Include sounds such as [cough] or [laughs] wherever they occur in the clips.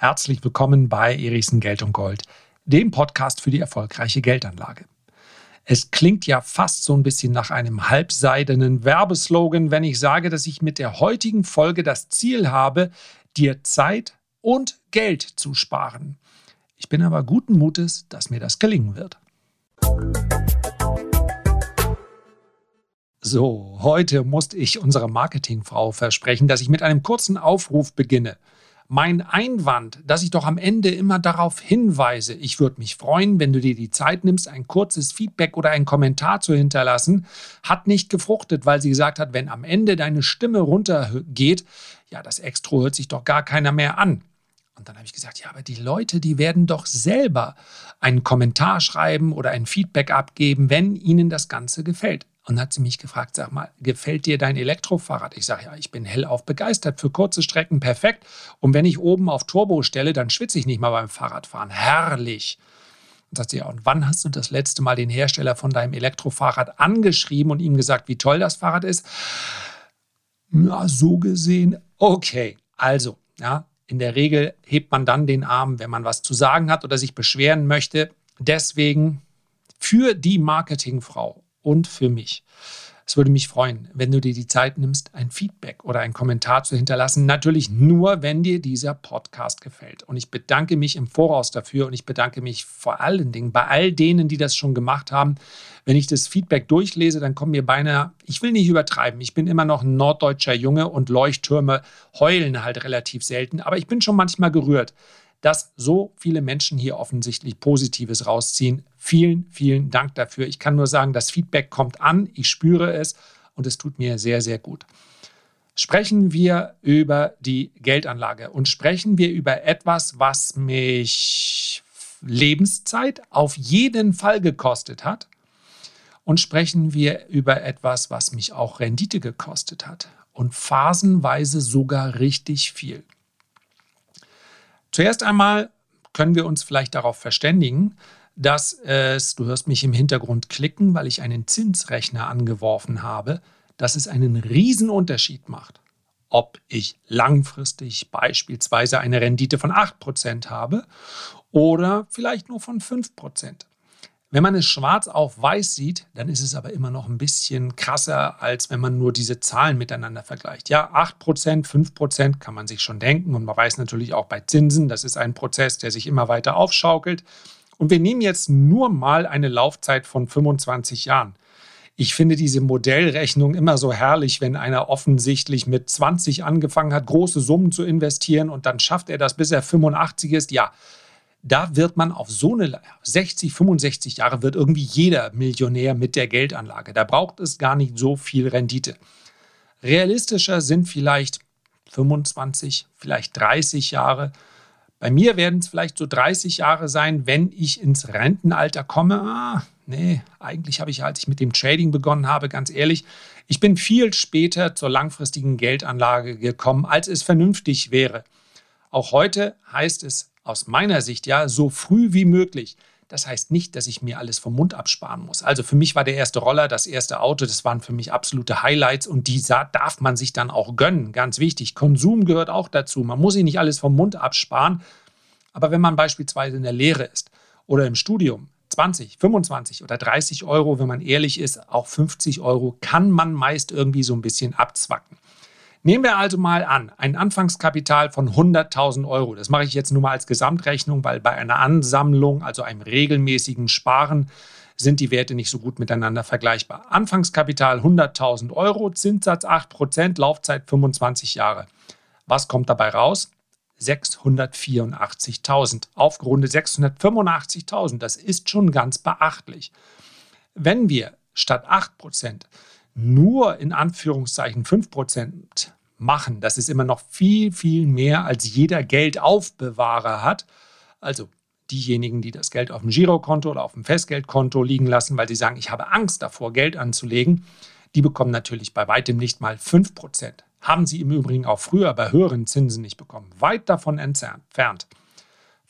Herzlich willkommen bei Erichsen Geld und Gold, dem Podcast für die erfolgreiche Geldanlage. Es klingt ja fast so ein bisschen nach einem halbseidenen Werbeslogan, wenn ich sage, dass ich mit der heutigen Folge das Ziel habe, dir Zeit und Geld zu sparen. Ich bin aber guten Mutes, dass mir das gelingen wird. So, heute musste ich unserer Marketingfrau versprechen, dass ich mit einem kurzen Aufruf beginne. Mein Einwand, dass ich doch am Ende immer darauf hinweise, ich würde mich freuen, wenn du dir die Zeit nimmst, ein kurzes Feedback oder einen Kommentar zu hinterlassen, hat nicht gefruchtet, weil sie gesagt hat, wenn am Ende deine Stimme runtergeht, ja, das Extro hört sich doch gar keiner mehr an. Und dann habe ich gesagt, ja, aber die Leute, die werden doch selber einen Kommentar schreiben oder ein Feedback abgeben, wenn ihnen das Ganze gefällt. Und hat sie mich gefragt, sag mal, gefällt dir dein Elektrofahrrad? Ich sage, ja, ich bin hellauf begeistert. Für kurze Strecken perfekt. Und wenn ich oben auf Turbo stelle, dann schwitze ich nicht mal beim Fahrradfahren. Herrlich. Und sagt sie, ja, und wann hast du das letzte Mal den Hersteller von deinem Elektrofahrrad angeschrieben und ihm gesagt, wie toll das Fahrrad ist? Ja, so gesehen, okay. Also, ja, in der Regel hebt man dann den Arm, wenn man was zu sagen hat oder sich beschweren möchte. Deswegen für die Marketingfrau und für mich. Es würde mich freuen, wenn du dir die Zeit nimmst, ein Feedback oder einen Kommentar zu hinterlassen. Natürlich nur, wenn dir dieser Podcast gefällt. Und ich bedanke mich im Voraus dafür und ich bedanke mich vor allen Dingen bei all denen, die das schon gemacht haben. Wenn ich das Feedback durchlese, dann kommen mir beinahe, ich will nicht übertreiben, ich bin immer noch ein norddeutscher Junge und Leuchttürme heulen halt relativ selten, aber ich bin schon manchmal gerührt dass so viele Menschen hier offensichtlich Positives rausziehen. Vielen, vielen Dank dafür. Ich kann nur sagen, das Feedback kommt an, ich spüre es und es tut mir sehr, sehr gut. Sprechen wir über die Geldanlage und sprechen wir über etwas, was mich Lebenszeit auf jeden Fall gekostet hat. Und sprechen wir über etwas, was mich auch Rendite gekostet hat und phasenweise sogar richtig viel. Zuerst einmal können wir uns vielleicht darauf verständigen, dass es, du hörst mich im Hintergrund klicken, weil ich einen Zinsrechner angeworfen habe, dass es einen riesen Unterschied macht, ob ich langfristig beispielsweise eine Rendite von 8% habe oder vielleicht nur von 5%. Wenn man es schwarz auf weiß sieht, dann ist es aber immer noch ein bisschen krasser, als wenn man nur diese Zahlen miteinander vergleicht. Ja, 8%, 5% kann man sich schon denken und man weiß natürlich auch bei Zinsen, das ist ein Prozess, der sich immer weiter aufschaukelt. Und wir nehmen jetzt nur mal eine Laufzeit von 25 Jahren. Ich finde diese Modellrechnung immer so herrlich, wenn einer offensichtlich mit 20 angefangen hat, große Summen zu investieren und dann schafft er das, bis er 85 ist. Ja, da wird man auf so eine 60, 65 Jahre wird irgendwie jeder Millionär mit der Geldanlage. Da braucht es gar nicht so viel Rendite. Realistischer sind vielleicht 25, vielleicht 30 Jahre. Bei mir werden es vielleicht so 30 Jahre sein, wenn ich ins Rentenalter komme. Ah, nee, eigentlich habe ich, als ich mit dem Trading begonnen habe, ganz ehrlich, ich bin viel später zur langfristigen Geldanlage gekommen, als es vernünftig wäre. Auch heute heißt es aus meiner Sicht ja so früh wie möglich. Das heißt nicht, dass ich mir alles vom Mund absparen muss. Also für mich war der erste Roller, das erste Auto, das waren für mich absolute Highlights und die darf man sich dann auch gönnen. Ganz wichtig. Konsum gehört auch dazu. Man muss sich nicht alles vom Mund absparen. Aber wenn man beispielsweise in der Lehre ist oder im Studium, 20, 25 oder 30 Euro, wenn man ehrlich ist, auch 50 Euro, kann man meist irgendwie so ein bisschen abzwacken. Nehmen wir also mal an, ein Anfangskapital von 100.000 Euro. Das mache ich jetzt nur mal als Gesamtrechnung, weil bei einer Ansammlung, also einem regelmäßigen Sparen, sind die Werte nicht so gut miteinander vergleichbar. Anfangskapital 100.000 Euro, Zinssatz 8%, Laufzeit 25 Jahre. Was kommt dabei raus? 684.000. Aufgerundet 685.000. Das ist schon ganz beachtlich. Wenn wir statt 8% nur in Anführungszeichen 5% machen, das ist immer noch viel, viel mehr, als jeder Geldaufbewahrer hat. Also diejenigen, die das Geld auf dem Girokonto oder auf dem Festgeldkonto liegen lassen, weil sie sagen, ich habe Angst davor, Geld anzulegen, die bekommen natürlich bei weitem nicht mal 5%. Haben sie im Übrigen auch früher bei höheren Zinsen nicht bekommen. Weit davon entfernt.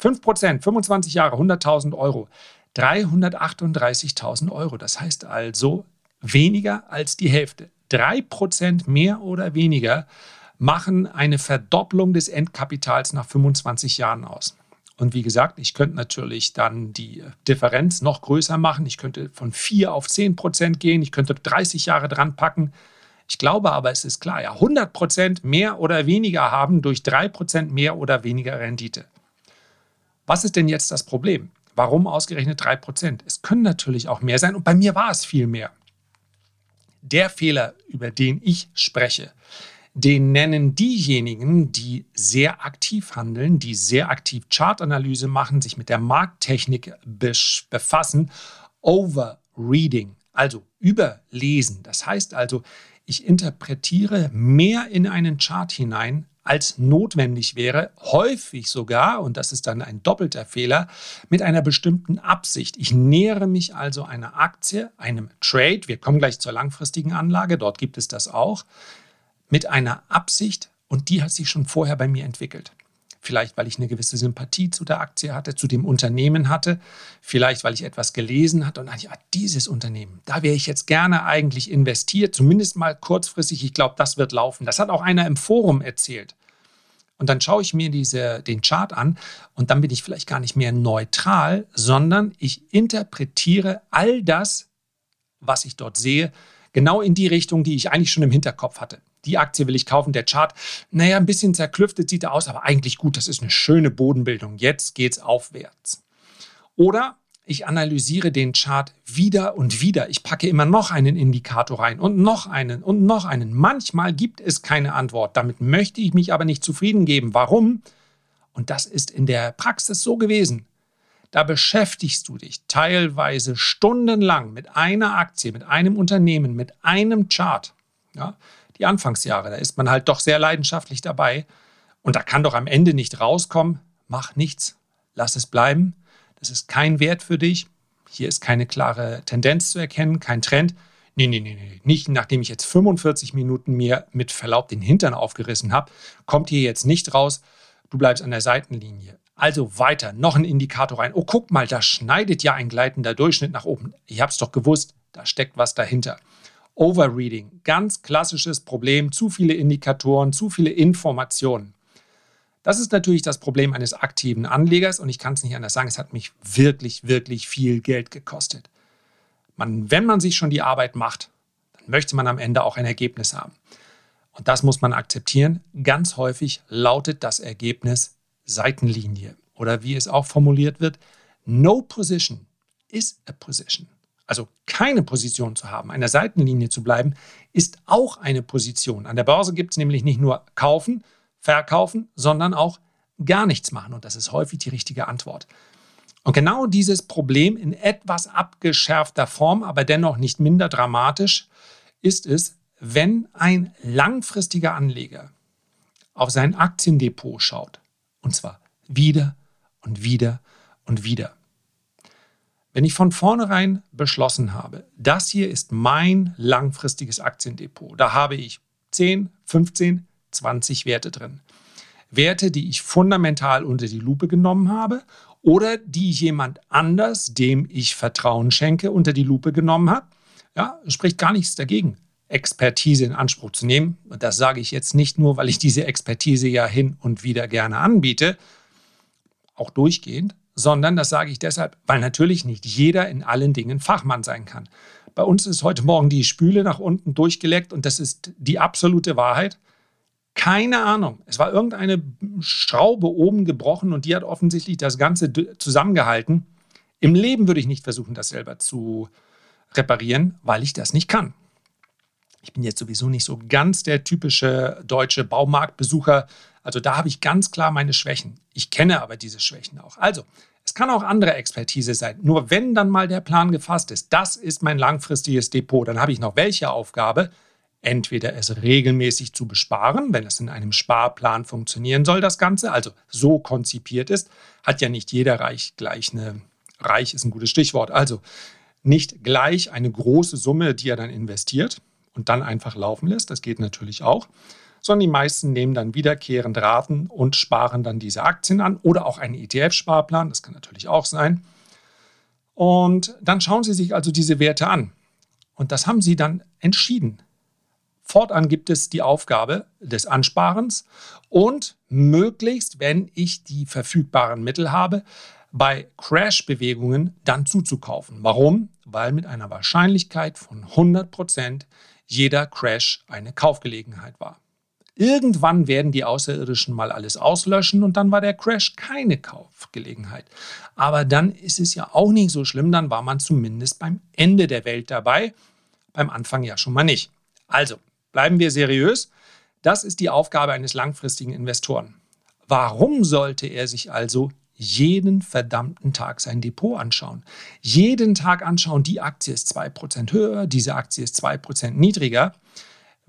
5%, 25 Jahre, 100.000 Euro. 338.000 Euro. Das heißt also, weniger als die Hälfte. Drei Prozent mehr oder weniger machen eine Verdopplung des Endkapitals nach 25 Jahren aus. Und wie gesagt, ich könnte natürlich dann die Differenz noch größer machen. Ich könnte von 4 auf 10 Prozent gehen. Ich könnte 30 Jahre dran packen. Ich glaube aber, es ist klar, ja, 100 Prozent mehr oder weniger haben durch 3 Prozent mehr oder weniger Rendite. Was ist denn jetzt das Problem? Warum ausgerechnet 3 Prozent? Es können natürlich auch mehr sein und bei mir war es viel mehr. Der Fehler, über den ich spreche, den nennen diejenigen, die sehr aktiv handeln, die sehr aktiv Chartanalyse machen, sich mit der Markttechnik befassen, Overreading, also überlesen. Das heißt also, ich interpretiere mehr in einen Chart hinein, als notwendig wäre, häufig sogar, und das ist dann ein doppelter Fehler, mit einer bestimmten Absicht. Ich nähere mich also einer Aktie, einem Trade, wir kommen gleich zur langfristigen Anlage, dort gibt es das auch, mit einer Absicht und die hat sich schon vorher bei mir entwickelt. Vielleicht, weil ich eine gewisse Sympathie zu der Aktie hatte, zu dem Unternehmen hatte. Vielleicht, weil ich etwas gelesen hatte und dachte, ja, dieses Unternehmen, da wäre ich jetzt gerne eigentlich investiert, zumindest mal kurzfristig. Ich glaube, das wird laufen. Das hat auch einer im Forum erzählt. Und dann schaue ich mir diese, den Chart an und dann bin ich vielleicht gar nicht mehr neutral, sondern ich interpretiere all das, was ich dort sehe, genau in die Richtung, die ich eigentlich schon im Hinterkopf hatte die Aktie will ich kaufen, der Chart, naja, ein bisschen zerklüftet sieht er aus, aber eigentlich gut, das ist eine schöne Bodenbildung. Jetzt geht es aufwärts. Oder ich analysiere den Chart wieder und wieder. Ich packe immer noch einen Indikator rein und noch einen und noch einen. Manchmal gibt es keine Antwort. Damit möchte ich mich aber nicht zufrieden geben. Warum? Und das ist in der Praxis so gewesen. Da beschäftigst du dich teilweise stundenlang mit einer Aktie, mit einem Unternehmen, mit einem Chart. Ja? Die Anfangsjahre. Da ist man halt doch sehr leidenschaftlich dabei. Und da kann doch am Ende nicht rauskommen, mach nichts, lass es bleiben. Das ist kein Wert für dich. Hier ist keine klare Tendenz zu erkennen, kein Trend. Nee, nee, nee, nee. Nicht nachdem ich jetzt 45 Minuten mir mit Verlaub den Hintern aufgerissen habe, kommt hier jetzt nicht raus, du bleibst an der Seitenlinie. Also weiter, noch ein Indikator rein. Oh, guck mal, da schneidet ja ein gleitender Durchschnitt nach oben. Ich habe es doch gewusst, da steckt was dahinter. Overreading, ganz klassisches Problem, zu viele Indikatoren, zu viele Informationen. Das ist natürlich das Problem eines aktiven Anlegers und ich kann es nicht anders sagen, es hat mich wirklich, wirklich viel Geld gekostet. Man, wenn man sich schon die Arbeit macht, dann möchte man am Ende auch ein Ergebnis haben. Und das muss man akzeptieren. Ganz häufig lautet das Ergebnis Seitenlinie oder wie es auch formuliert wird, No position is a position also keine Position zu haben, der Seitenlinie zu bleiben, ist auch eine Position. An der Börse gibt es nämlich nicht nur kaufen, verkaufen, sondern auch gar nichts machen. Und das ist häufig die richtige Antwort. Und genau dieses Problem in etwas abgeschärfter Form, aber dennoch nicht minder dramatisch, ist es, wenn ein langfristiger Anleger auf sein Aktiendepot schaut. Und zwar wieder und wieder und wieder. Wenn ich von vornherein beschlossen habe, das hier ist mein langfristiges Aktiendepot, da habe ich 10, 15, 20 Werte drin. Werte, die ich fundamental unter die Lupe genommen habe oder die jemand anders, dem ich Vertrauen schenke, unter die Lupe genommen hat, ja, spricht gar nichts dagegen, Expertise in Anspruch zu nehmen. Und das sage ich jetzt nicht nur, weil ich diese Expertise ja hin und wieder gerne anbiete, auch durchgehend, sondern das sage ich deshalb, weil natürlich nicht jeder in allen Dingen Fachmann sein kann. Bei uns ist heute Morgen die Spüle nach unten durchgeleckt und das ist die absolute Wahrheit. Keine Ahnung. Es war irgendeine Schraube oben gebrochen und die hat offensichtlich das Ganze zusammengehalten. Im Leben würde ich nicht versuchen, das selber zu reparieren, weil ich das nicht kann. Ich bin jetzt sowieso nicht so ganz der typische deutsche Baumarktbesucher. Also da habe ich ganz klar meine Schwächen. Ich kenne aber diese Schwächen auch. Also, es kann auch andere Expertise sein. Nur wenn dann mal der Plan gefasst ist, das ist mein langfristiges Depot, dann habe ich noch welche Aufgabe? Entweder es regelmäßig zu besparen, wenn es in einem Sparplan funktionieren soll, das Ganze, also so konzipiert ist, hat ja nicht jeder Reich gleich eine, Reich ist ein gutes Stichwort, also nicht gleich eine große Summe, die er dann investiert und dann einfach laufen lässt, das geht natürlich auch, sondern die meisten nehmen dann wiederkehrend Raten und sparen dann diese Aktien an oder auch einen ETF-Sparplan, das kann natürlich auch sein. Und dann schauen Sie sich also diese Werte an. Und das haben Sie dann entschieden. Fortan gibt es die Aufgabe des Ansparens und möglichst, wenn ich die verfügbaren Mittel habe, bei Crash-Bewegungen dann zuzukaufen. Warum? Weil mit einer Wahrscheinlichkeit von 100% jeder Crash eine Kaufgelegenheit war. Irgendwann werden die Außerirdischen mal alles auslöschen und dann war der Crash keine Kaufgelegenheit. Aber dann ist es ja auch nicht so schlimm, dann war man zumindest beim Ende der Welt dabei, beim Anfang ja schon mal nicht. Also, bleiben wir seriös. Das ist die Aufgabe eines langfristigen Investoren. Warum sollte er sich also jeden verdammten Tag sein Depot anschauen? Jeden Tag anschauen, die Aktie ist 2% höher, diese Aktie ist 2% niedriger.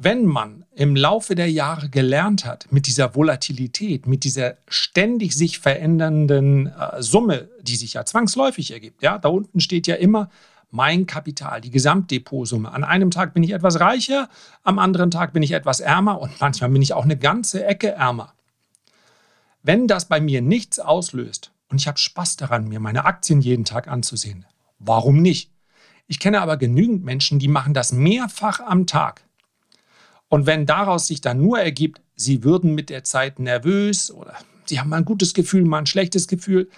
Wenn man im Laufe der Jahre gelernt hat, mit dieser Volatilität, mit dieser ständig sich verändernden äh, Summe, die sich ja zwangsläufig ergibt, ja, da unten steht ja immer mein Kapital, die Gesamtdepotsumme. An einem Tag bin ich etwas reicher, am anderen Tag bin ich etwas ärmer und manchmal bin ich auch eine ganze Ecke ärmer. Wenn das bei mir nichts auslöst und ich habe Spaß daran, mir meine Aktien jeden Tag anzusehen, warum nicht? Ich kenne aber genügend Menschen, die machen das mehrfach am Tag. Und wenn daraus sich dann nur ergibt, sie würden mit der Zeit nervös oder sie haben mal ein gutes Gefühl, mal ein schlechtes Gefühl,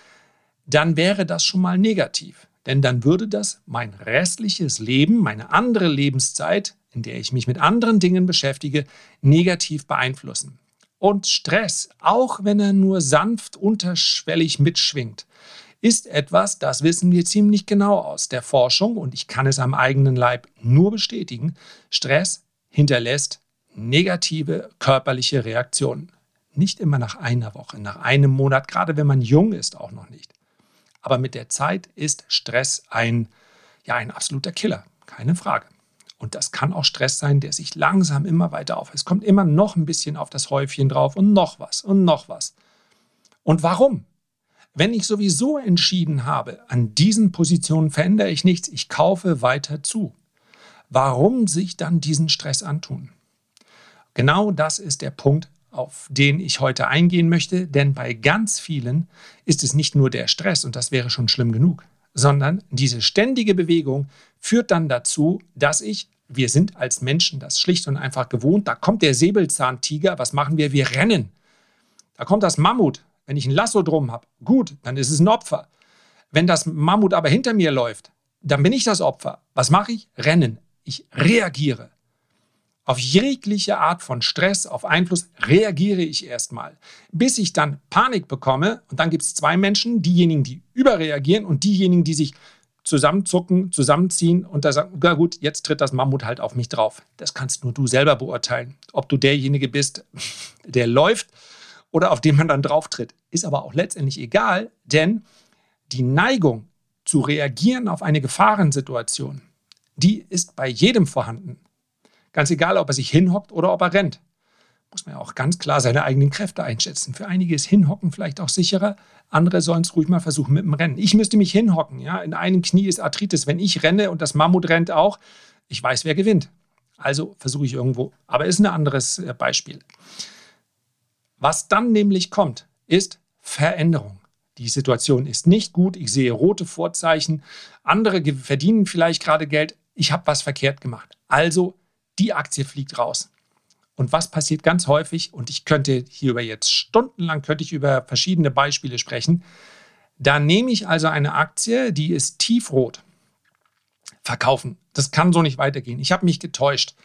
dann wäre das schon mal negativ. Denn dann würde das mein restliches Leben, meine andere Lebenszeit, in der ich mich mit anderen Dingen beschäftige, negativ beeinflussen. Und Stress, auch wenn er nur sanft unterschwellig mitschwingt, ist etwas, das wissen wir ziemlich genau aus der Forschung und ich kann es am eigenen Leib nur bestätigen. Stress hinterlässt negative körperliche Reaktionen. Nicht immer nach einer Woche, nach einem Monat, gerade wenn man jung ist, auch noch nicht. Aber mit der Zeit ist Stress ein, ja, ein absoluter Killer, keine Frage. Und das kann auch Stress sein, der sich langsam immer weiter auf. Es kommt immer noch ein bisschen auf das Häufchen drauf und noch was und noch was. Und warum? Wenn ich sowieso entschieden habe, an diesen Positionen verändere ich nichts, ich kaufe weiter zu. Warum sich dann diesen Stress antun? Genau das ist der Punkt, auf den ich heute eingehen möchte, denn bei ganz vielen ist es nicht nur der Stress, und das wäre schon schlimm genug, sondern diese ständige Bewegung führt dann dazu, dass ich, wir sind als Menschen das schlicht und einfach gewohnt, da kommt der Säbelzahntiger, was machen wir? Wir rennen. Da kommt das Mammut, wenn ich ein Lasso drum habe, gut, dann ist es ein Opfer. Wenn das Mammut aber hinter mir läuft, dann bin ich das Opfer. Was mache ich? Rennen. Ich reagiere. Auf jegliche Art von Stress, auf Einfluss reagiere ich erstmal, bis ich dann Panik bekomme. Und dann gibt es zwei Menschen, diejenigen, die überreagieren und diejenigen, die sich zusammenzucken, zusammenziehen und da sagen, na gut, jetzt tritt das Mammut halt auf mich drauf. Das kannst nur du selber beurteilen. Ob du derjenige bist, [laughs] der läuft oder auf den man dann drauf tritt. Ist aber auch letztendlich egal, denn die Neigung zu reagieren auf eine Gefahrensituation, die ist bei jedem vorhanden. Ganz egal, ob er sich hinhockt oder ob er rennt. Muss man ja auch ganz klar seine eigenen Kräfte einschätzen. Für einige ist Hinhocken vielleicht auch sicherer, andere sollen es ruhig mal versuchen mit dem Rennen. Ich müsste mich hinhocken. Ja? In einem Knie ist Arthritis. Wenn ich renne und das Mammut rennt auch, ich weiß, wer gewinnt. Also versuche ich irgendwo. Aber ist ein anderes äh, Beispiel. Was dann nämlich kommt, ist Veränderung. Die Situation ist nicht gut. Ich sehe rote Vorzeichen. Andere verdienen vielleicht gerade Geld. Ich habe was verkehrt gemacht. Also die Aktie fliegt raus. Und was passiert ganz häufig, und ich könnte hierüber jetzt stundenlang, könnte ich über verschiedene Beispiele sprechen, da nehme ich also eine Aktie, die ist tiefrot. Verkaufen. Das kann so nicht weitergehen. Ich habe mich getäuscht.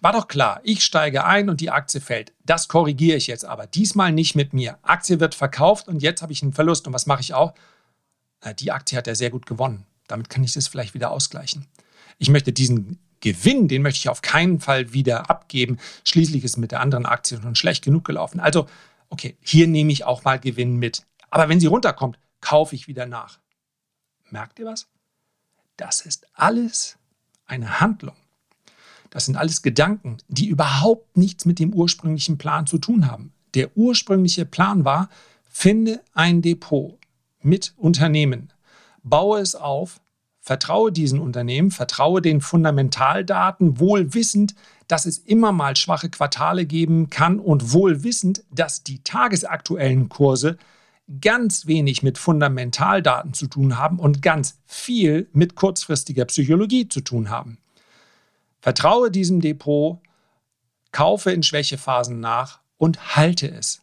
War doch klar, ich steige ein und die Aktie fällt. Das korrigiere ich jetzt aber. Diesmal nicht mit mir. Aktie wird verkauft und jetzt habe ich einen Verlust. Und was mache ich auch? Die Aktie hat ja sehr gut gewonnen. Damit kann ich das vielleicht wieder ausgleichen. Ich möchte diesen Gewinn, den möchte ich auf keinen Fall wieder abgeben. Schließlich ist mit der anderen Aktie schon schlecht genug gelaufen. Also, okay, hier nehme ich auch mal Gewinn mit. Aber wenn sie runterkommt, kaufe ich wieder nach. Merkt ihr was? Das ist alles eine Handlung. Das sind alles Gedanken, die überhaupt nichts mit dem ursprünglichen Plan zu tun haben. Der ursprüngliche Plan war, finde ein Depot mit Unternehmen, baue es auf, Vertraue diesen Unternehmen, vertraue den Fundamentaldaten, wohl wissend, dass es immer mal schwache Quartale geben kann und wohl wissend, dass die tagesaktuellen Kurse ganz wenig mit Fundamentaldaten zu tun haben und ganz viel mit kurzfristiger Psychologie zu tun haben. Vertraue diesem Depot, kaufe in Schwächephasen nach und halte es.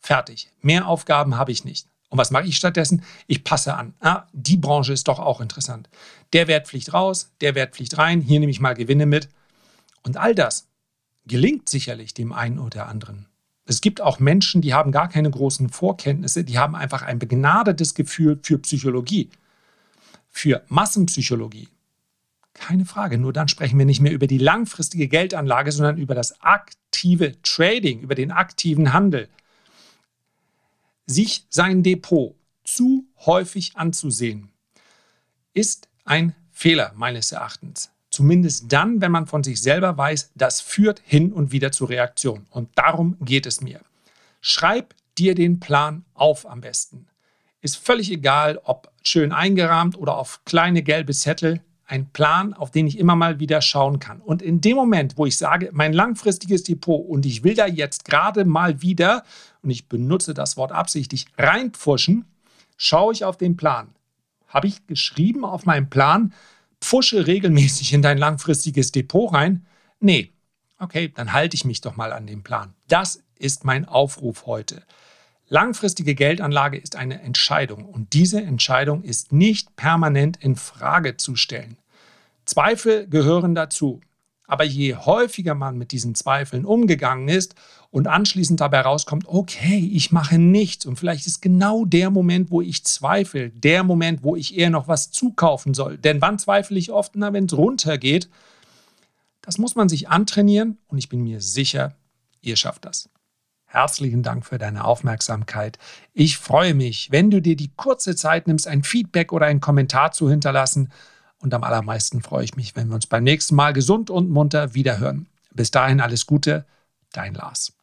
Fertig. Mehr Aufgaben habe ich nicht. Und was mache ich stattdessen? Ich passe an. Ah, die Branche ist doch auch interessant. Der Wert fliegt raus, der Wert fliegt rein, hier nehme ich mal Gewinne mit. Und all das gelingt sicherlich dem einen oder anderen. Es gibt auch Menschen, die haben gar keine großen Vorkenntnisse, die haben einfach ein begnadetes Gefühl für Psychologie, für Massenpsychologie. Keine Frage, nur dann sprechen wir nicht mehr über die langfristige Geldanlage, sondern über das aktive Trading, über den aktiven Handel. Sich sein Depot zu häufig anzusehen, ist ein Fehler meines Erachtens. Zumindest dann, wenn man von sich selber weiß, das führt hin und wieder zu Reaktion. Und darum geht es mir. Schreib dir den Plan auf am besten. Ist völlig egal, ob schön eingerahmt oder auf kleine gelbe Zettel. Ein Plan, auf den ich immer mal wieder schauen kann. Und in dem Moment, wo ich sage, mein langfristiges Depot und ich will da jetzt gerade mal wieder, und ich benutze das Wort absichtlich, reinpfuschen, schaue ich auf den Plan. Habe ich geschrieben auf meinem Plan, pfusche regelmäßig in dein langfristiges Depot rein? Nee. Okay, dann halte ich mich doch mal an den Plan. Das ist mein Aufruf heute. Langfristige Geldanlage ist eine Entscheidung und diese Entscheidung ist nicht permanent in Frage zu stellen. Zweifel gehören dazu. Aber je häufiger man mit diesen Zweifeln umgegangen ist und anschließend dabei rauskommt, okay, ich mache nichts und vielleicht ist genau der Moment, wo ich zweifle, der Moment, wo ich eher noch was zukaufen soll. Denn wann zweifle ich oft? Na, wenn es runtergeht. Das muss man sich antrainieren und ich bin mir sicher, ihr schafft das. Herzlichen Dank für deine Aufmerksamkeit. Ich freue mich, wenn du dir die kurze Zeit nimmst, ein Feedback oder einen Kommentar zu hinterlassen. Und am allermeisten freue ich mich, wenn wir uns beim nächsten Mal gesund und munter wiederhören. Bis dahin alles Gute, dein Lars.